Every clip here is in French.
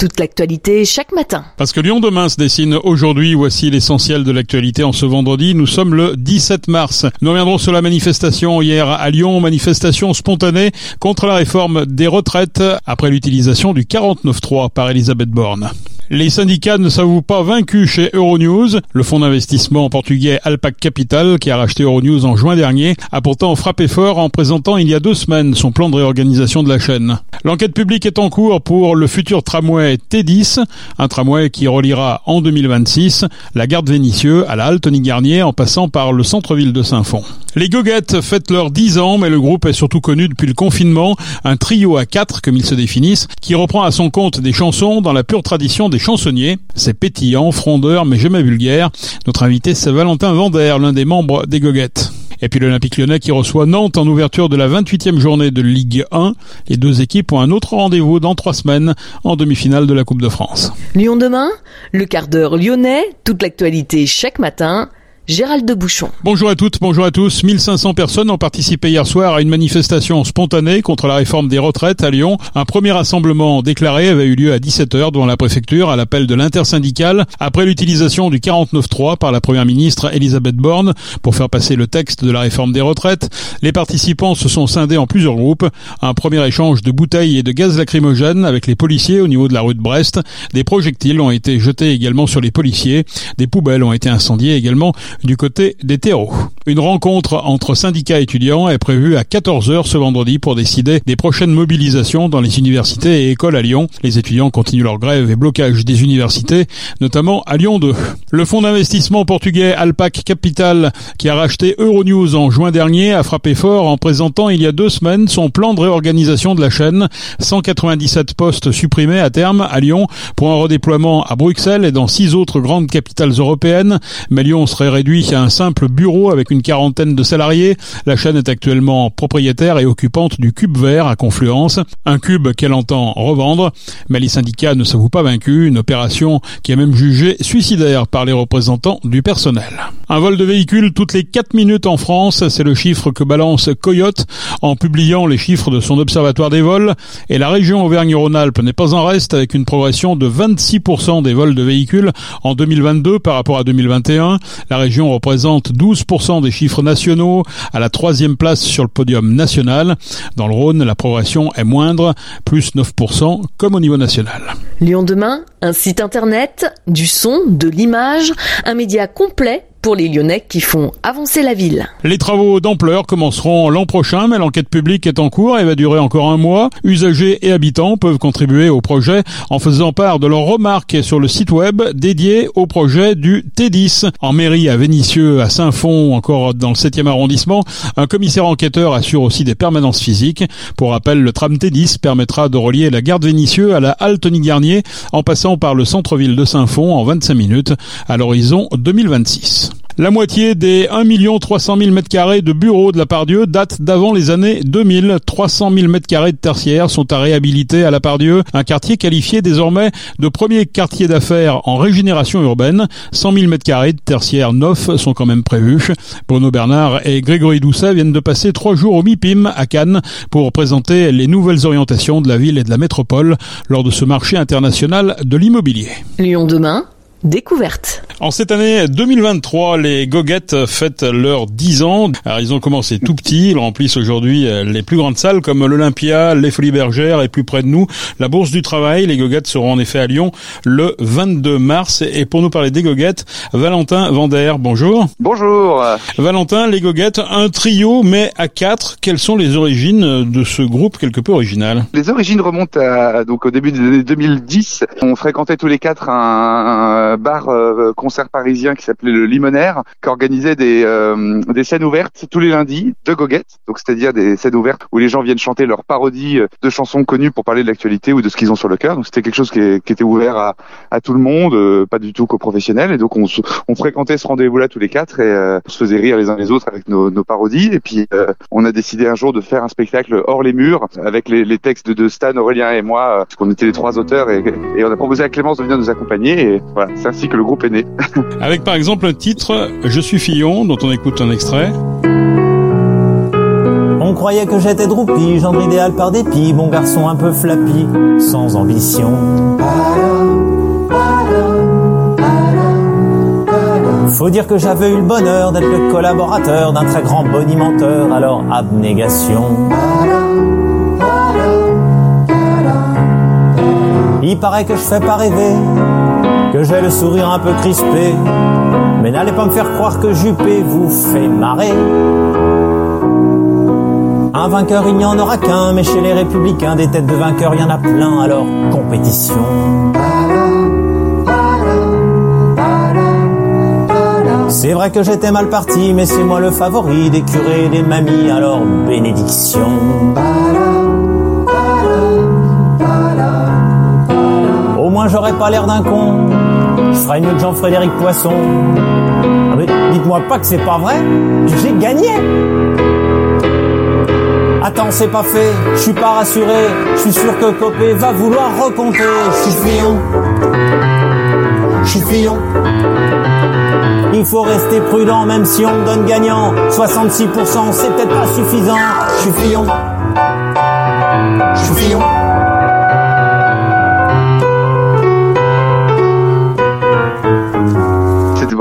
toute l'actualité chaque matin. Parce que Lyon demain se dessine aujourd'hui, voici l'essentiel de l'actualité en ce vendredi. Nous sommes le 17 mars. Nous reviendrons sur la manifestation hier à Lyon, manifestation spontanée contre la réforme des retraites après l'utilisation du 49.3 par Elisabeth Borne. Les syndicats ne s'avouent pas vaincus chez Euronews. Le fonds d'investissement portugais Alpac Capital, qui a racheté Euronews en juin dernier, a pourtant frappé fort en présentant il y a deux semaines son plan de réorganisation de la chaîne. L'enquête publique est en cours pour le futur tramway T10, un tramway qui reliera en 2026 la gare de Vénissieux à la halte Garnier en passant par le centre-ville de Saint-Fond. Les Goguettes fêtent leurs 10 ans, mais le groupe est surtout connu depuis le confinement, un trio à quatre, comme ils se définissent, qui reprend à son compte des chansons dans la pure tradition des chansonniers. C'est pétillant, frondeur, mais jamais vulgaire. Notre invité, c'est Valentin Vander, l'un des membres des Goguettes. Et puis l'Olympique lyonnais qui reçoit Nantes en ouverture de la 28e journée de Ligue 1. Les deux équipes ont un autre rendez-vous dans trois semaines en demi-finale de la Coupe de France. Lyon demain, le quart d'heure lyonnais, toute l'actualité chaque matin Gérald de Bouchon. Bonjour à toutes, bonjour à tous. 1500 personnes ont participé hier soir à une manifestation spontanée contre la réforme des retraites à Lyon. Un premier rassemblement déclaré avait eu lieu à 17h devant la préfecture à l'appel de l'intersyndicale après l'utilisation du 49.3 par la première ministre Elisabeth Borne pour faire passer le texte de la réforme des retraites. Les participants se sont scindés en plusieurs groupes. Un premier échange de bouteilles et de gaz lacrymogène avec les policiers au niveau de la rue de Brest. Des projectiles ont été jetés également sur les policiers. Des poubelles ont été incendiées également du côté des terreaux. Une rencontre entre syndicats étudiants est prévue à 14h ce vendredi pour décider des prochaines mobilisations dans les universités et écoles à Lyon. Les étudiants continuent leur grève et blocage des universités, notamment à Lyon 2. Le fonds d'investissement portugais Alpac Capital, qui a racheté Euronews en juin dernier, a frappé fort en présentant il y a deux semaines son plan de réorganisation de la chaîne. 197 postes supprimés à terme à Lyon pour un redéploiement à Bruxelles et dans six autres grandes capitales européennes. Mais Lyon serait réduit réduit à un simple bureau avec une quarantaine de salariés. La chaîne est actuellement propriétaire et occupante du Cube Vert à Confluence, un cube qu'elle entend revendre, mais les syndicats ne s'avouent pas vaincus, une opération qui est même jugée suicidaire par les représentants du personnel. Un vol de véhicules toutes les 4 minutes en France, c'est le chiffre que balance Coyote en publiant les chiffres de son observatoire des vols, et la région Auvergne-Rhône-Alpes n'est pas en reste avec une progression de 26% des vols de véhicules en 2022 par rapport à 2021. La région représente 12% des chiffres nationaux, à la troisième place sur le podium national. Dans le Rhône, la progression est moindre, plus 9% comme au niveau national. Lyon demain, un site internet, du son, de l'image, un média complet pour les Lyonnais qui font avancer la ville. Les travaux d'ampleur commenceront l'an prochain, mais l'enquête publique est en cours et va durer encore un mois. Usagers et habitants peuvent contribuer au projet en faisant part de leurs remarques sur le site web dédié au projet du T10. En mairie à Vénissieux, à Saint-Fond, encore dans le 7e arrondissement, un commissaire enquêteur assure aussi des permanences physiques. Pour rappel, le tram T10 permettra de relier la gare de Vénissieux à la halte Garnier en passant par le centre-ville de Saint-Fond en 25 minutes à l'horizon 2026. La moitié des 1 300 000 m2 de bureaux de la Pardieu datent d'avant les années 2000. 300 000 m2 de tertiaires sont à réhabiliter à la Pardieu, un quartier qualifié désormais de premier quartier d'affaires en régénération urbaine. 100 000 m2 de tertiaires neufs sont quand même prévus. Bruno Bernard et Grégory Doucet viennent de passer trois jours au MIPIM à Cannes pour présenter les nouvelles orientations de la ville et de la métropole lors de ce marché international de l'immobilier. Lyon demain découverte. En cette année 2023, les Goguettes fêtent leurs 10 ans. Alors, ils ont commencé tout petits, ils remplissent aujourd'hui euh, les plus grandes salles comme l'Olympia, les Folies Bergères et plus près de nous, la Bourse du Travail. Les Goguettes seront en effet à Lyon le 22 mars. Et pour nous parler des Goguettes, Valentin Vander, bonjour. Bonjour. Valentin, les Goguettes, un trio mais à quatre. Quelles sont les origines de ce groupe quelque peu original? Les origines remontent à, donc au début des années 2010. On fréquentait tous les quatre un bar euh, concert parisien qui s'appelait le Limonaire, qui organisait des, euh, des scènes ouvertes tous les lundis de goguettes, donc c'est-à-dire des scènes ouvertes où les gens viennent chanter leurs parodies euh, de chansons connues pour parler de l'actualité ou de ce qu'ils ont sur le cœur. Donc c'était quelque chose qui, était ouvert à, à, tout le monde, pas du tout qu'aux professionnels. Et donc on, on fréquentait ce rendez-vous-là tous les quatre et on se faisait rire les uns les autres avec nos, nos parodies. Et puis on a décidé un jour de faire un spectacle hors les murs avec les, les textes de Stan, Aurélien et moi, parce qu'on était les trois auteurs et, et, on a proposé à Clémence de venir nous accompagner. Et voilà, c'est ainsi que le groupe est né. Avec par exemple un titre Je suis Fillon, dont on écoute un extrait. On croyait que j'étais droupi, gendre idéal par dépit, bon garçon un peu flappy, sans ambition. Faut dire que j'avais eu le bonheur d'être le collaborateur d'un très grand bonimenteur, alors abnégation. Il paraît que je fais pas rêver, que j'ai le sourire un peu crispé, mais n'allez pas me faire croire que Juppé vous fait marrer. Un vainqueur, il n'y en aura qu'un, mais chez les républicains, des têtes de vainqueurs, il y en a plein, alors compétition. C'est vrai que j'étais mal parti, mais c'est moi le favori des curés des mamies, alors bénédiction. Au moins j'aurais pas l'air d'un con, je ferais mieux que Jean-Frédéric Poisson. Ah mais dites-moi pas que c'est pas vrai, j'ai gagné Attends, c'est pas fait, je suis pas rassuré, je suis sûr que Copé va vouloir recompter. Je suis fillon, je suis fillon. Il faut rester prudent même si on donne gagnant. 66% c'est peut-être pas suffisant. Je suis fillon, je suis fillon.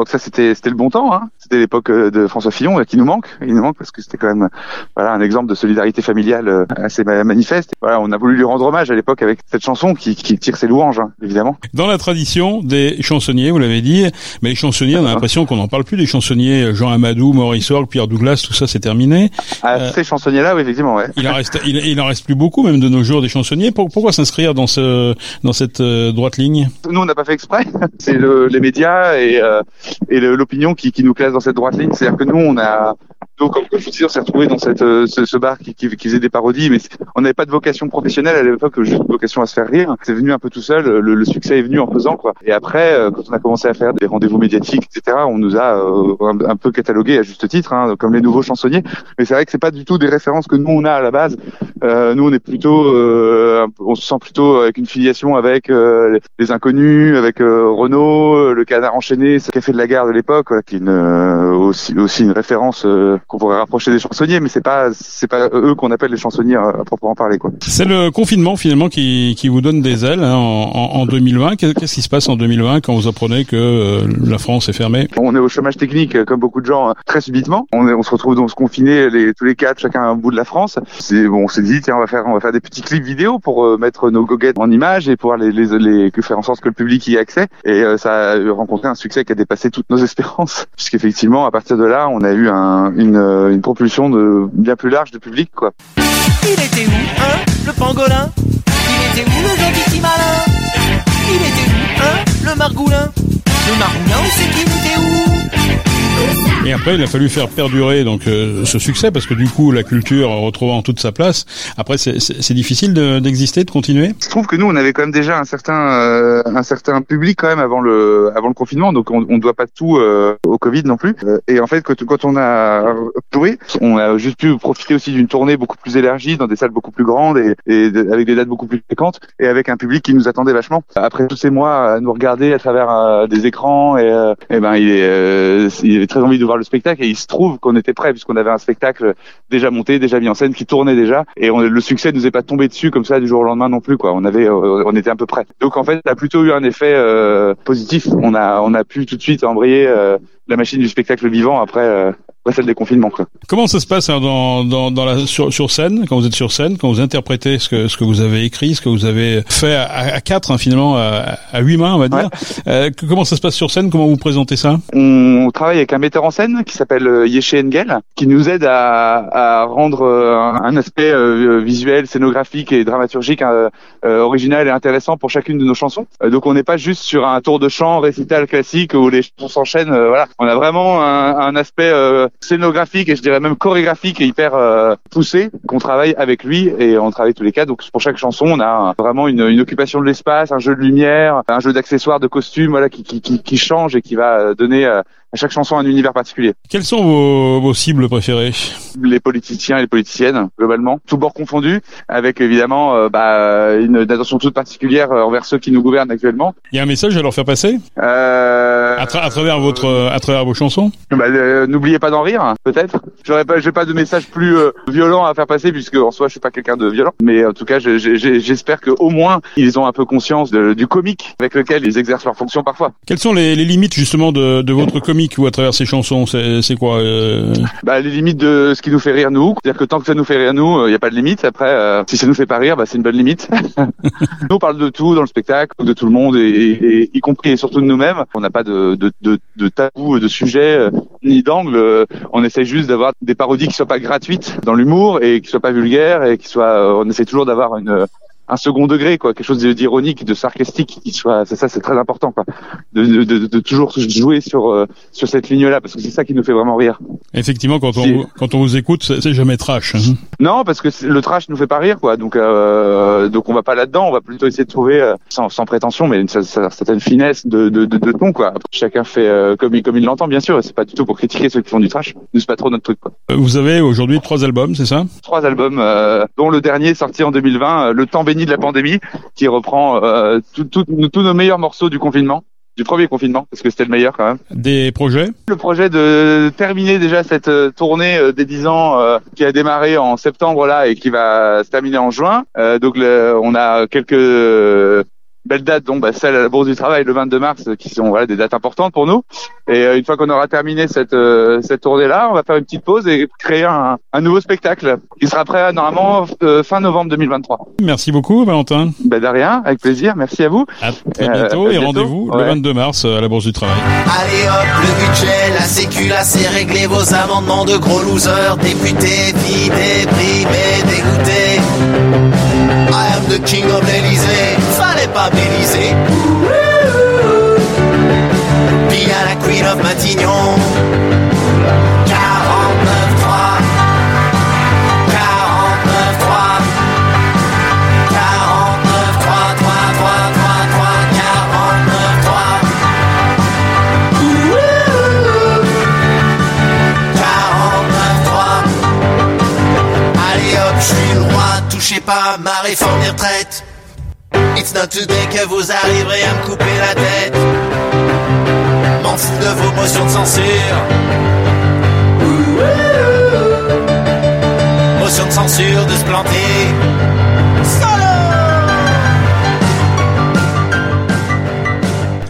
Ça c'était c'était le bon temps hein. C'était l'époque euh, de François Fillon qui nous manque. Il nous manque parce que c'était quand même voilà un exemple de solidarité familiale euh, assez manifeste. Voilà on a voulu lui rendre hommage à l'époque avec cette chanson qui, qui tire ses louanges hein, évidemment. Dans la tradition des chansonniers vous l'avez dit mais les chansonniers on a l'impression qu'on n'en parle plus des chansonniers Jean Amadou Maurice Orgue Pierre Douglas tout ça c'est terminé. Ah, euh, ces chansonniers là oui effectivement ouais. il en reste il, il, en reste plus beaucoup même de nos jours des chansonniers. Pourquoi s'inscrire dans ce dans cette euh, droite ligne? Nous on n'a pas fait exprès. C'est le, les médias et euh, et l'opinion qui, qui nous classe dans cette droite ligne. C'est-à-dire que nous, on a donc, comme je on s'est retrouvé dans cette, euh, ce, bar qui, qui, qui, faisait des parodies, mais on n'avait pas de vocation professionnelle à l'époque, juste vocation à se faire rire. C'est venu un peu tout seul. Le, le, succès est venu en faisant quoi. Et après, euh, quand on a commencé à faire des rendez-vous médiatiques, etc., on nous a euh, un, peu catalogué à juste titre, hein, comme les nouveaux chansonniers. Mais c'est vrai que c'est pas du tout des références que nous on a à la base. nous, on est plutôt, on se sent plutôt avec une filiation avec les inconnus, avec Renault, le Canard enchaîné, ce café de la gare de l'époque, qui est une, aussi aussi une référence qu'on pourrait rapprocher des chansonniers, mais c'est pas c'est pas eux qu'on appelle les chansonniers à, proprement parler quoi. C'est le confinement finalement qui, qui vous donne des ailes hein, en, en, 2020. Qu'est-ce qui se passe en 2020 quand vous apprenez que euh, la France est fermée? On est au chômage technique euh, comme beaucoup de gens très subitement. On, est, on se retrouve donc confinés les, tous les quatre, chacun à un bout de la France. C'est bon, on s'est dit tiens on va faire on va faire des petits clips vidéo pour euh, mettre nos goguettes en images et pouvoir les, les, les, faire en sorte que le public y ait accès. Et ça a rencontré un succès qui a dépassé toutes nos espérances, puisqu'effectivement à partir de là on a eu un, une euh, une, propulsion de bien plus large de public quoi. Il était où, hein, le pangolin? Il était où le gentil malin? Il était où, hein, le margoulin? Le margoulin, on sait qu'il était où? Et après, il a fallu faire perdurer donc euh, ce succès parce que du coup, la culture retrouvant toute sa place. Après, c'est difficile d'exister, de, continuer? Je trouve que nous, on avait quand même déjà un certain euh, un certain public quand même avant le avant le confinement, donc on ne doit pas tout euh, au Covid non plus. Et en fait, quand, quand on a joué, on a juste pu profiter aussi d'une tournée beaucoup plus élargie dans des salles beaucoup plus grandes et, et avec des dates beaucoup plus fréquentes et avec un public qui nous attendait vachement. Après tous ces mois à nous regarder à travers des écrans et, et ben il est il est très envie de voir le spectacle et il se trouve qu'on était prêt puisqu'on avait un spectacle déjà monté, déjà mis en scène, qui tournait déjà et on, le succès nous est pas tombé dessus comme ça du jour au lendemain non plus quoi. On avait, euh, on était un peu prêt. Donc en fait, ça a plutôt eu un effet euh, positif. On a, on a pu tout de suite embrayer euh, la machine du spectacle vivant après après. Quoi. Comment ça se passe hein, dans, dans, dans la, sur, sur scène, quand vous êtes sur scène, quand vous interprétez ce que, ce que vous avez écrit, ce que vous avez fait à, à quatre hein, finalement, à, à, huit mains on va dire. Euh, comment ça se passe sur scène? Comment vous présentez ça? On travaille avec un metteur en scène qui s'appelle euh, Yeshe Engel, qui nous aide à, à rendre euh, un, aspect euh, visuel, scénographique et dramaturgique euh, original et intéressant pour chacune de nos chansons. donc on n'est pas juste sur un tour de chant récital classique où les chansons s'enchaînent. voilà, on a vraiment un, un aspect scénographique et je dirais même chorégraphique et hyper euh, poussé qu'on travaille avec lui et on travaille tous les quatre. Donc pour chaque chanson, on a vraiment une, une occupation de l'espace, un jeu de lumière, un jeu d'accessoires, de costumes, voilà, qui, qui, qui, change et qui va donner euh, à chaque chanson un univers particulier. Quelles sont vos, vos cibles préférées? Les politiciens et les politiciennes, globalement, tout bord confondu, avec évidemment euh, bah, une attention toute particulière euh, envers ceux qui nous gouvernent actuellement. Il y a un message à leur faire passer? Euh, à, tra- à travers votre, à travers vos chansons? Bah, euh, N'oubliez pas d'en rire, peut-être. J'aurais pas, j'ai pas de message plus violent à faire passer, puisque en soi, je suis pas quelqu'un de violent. Mais en tout cas, je- je- je- j'espère que au moins ils ont un peu conscience de- du comique avec lequel ils exercent leur fonction parfois. Quelles sont les, les limites justement de, de votre comique? Ou à travers ces chansons C'est quoi euh, Bah, les limites de ce qui nous fait rire nous, c'est-à-dire que tant que ça nous fait rire nous, il y a pas de limite. Après, euh, si ça nous fait pas rire, bah, c'est une bonne limite. nous, on parle de tout dans le spectacle, de tout le monde, et, et- et y compris et surtout de nous-mêmes. On n'a pas de, de, de, de tabou, de sujet, euh, ni d'angle. Euh, On essaie juste d'avoir des parodies qui soient pas gratuites dans l'humour et qui soient pas vulgaires et qui soient. euh, on essaie toujours d'avoir une un second degré, quoi, quelque chose d'ironique, de sarcastique, qui soit, c'est ça, c'est très important, quoi, de, de, de, de toujours jouer sur euh, sur cette ligne-là, parce que c'est ça qui nous fait vraiment rire. Effectivement, quand on, quand on vous écoute, c'est jamais trash. hein. Non, parce que le trash nous fait pas rire, quoi. Donc, euh, donc on va pas là-dedans. On va plutôt essayer de trouver, euh, sans, sans prétention, mais une cer- cer- certaine finesse de, de, de, de ton, quoi. Chacun fait euh, comme il comme il l'entend, bien sûr. C'est pas du tout pour critiquer ceux qui font du trash. Nous, c'est pas trop notre truc, quoi. Vous avez aujourd'hui trois albums, c'est ça? Trois albums, euh, dont le dernier sorti en 2020, euh, Le temps béni de la pandémie, qui reprend euh, tous nos meilleurs morceaux du confinement, du premier confinement, parce que c'était le meilleur quand même. Des projets? Le projet de terminer déjà cette euh, tournée euh, des 10 ans euh, qui a démarré en septembre là et qui va se terminer en juin. Euh, donc le- on a quelques belles dates, dont bah, celle à la Bourse du Travail le 22 mars, euh, qui sont voilà, des dates importantes pour nous. Et euh, une fois qu'on aura terminé cette euh, cette tournée là, on va faire une petite pause et créer un, un nouveau spectacle qui sera prêt normalement euh, fin novembre 2023. Merci beaucoup, Valentin. Ben de rien, avec plaisir. Merci à vous. À très Euh, bientôt à et bientôt. rendez-vous le Ouais. 22 mars à la Bourse du Travail. Allez hop, le budget, la sécu, là c'est réglé vos amendements de gros losers, députés, filles, déprimés, dégoûtés. I am the king of l'Elysée, fallait pas m'Élysée. It's not today que vous arriverez à me couper la tête. M'en de vos motions de censure. Motion de censure de se planter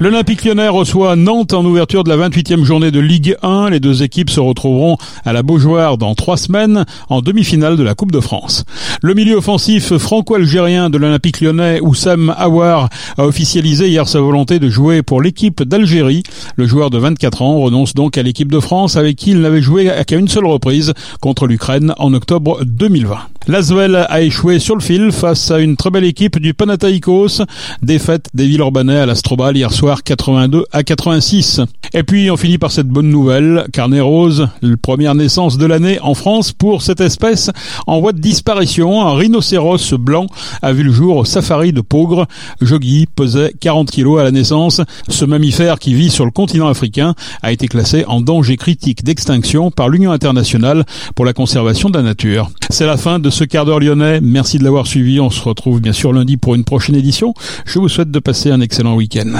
L'Olympique lyonnais reçoit Nantes en ouverture de la 28e journée de Ligue 1. Les deux équipes se retrouveront à la Beaujoire dans trois semaines en demi-finale de la Coupe de France. Le milieu offensif franco-algérien de l'Olympique lyonnais, Oussam Aouar, a officialisé hier sa volonté de jouer pour l'équipe d'Algérie. Le joueur de 24 ans renonce donc à l'équipe de France avec qui il n'avait joué qu'à une seule reprise contre l'Ukraine en octobre 2020. L'Asvel a échoué sur le fil face à une très belle équipe du Panathinaikos. Défaite des Villeurbanais à l'Astrobal hier soir 82 à 86. Et puis on finit par cette bonne nouvelle. Carnet rose, première naissance de l'année en France pour cette espèce en voie de disparition. Un rhinocéros blanc a vu le jour au safari de Pogre. Jogui pesait 40 kilos à la naissance. Ce mammifère qui vit sur le continent africain a été classé en danger critique d'extinction par l'Union internationale pour la conservation de la nature. C'est la fin ce quart d'heure lyonnais. Merci de l'avoir suivi. On se retrouve bien sûr lundi pour une prochaine édition. Je vous souhaite de passer un excellent week-end.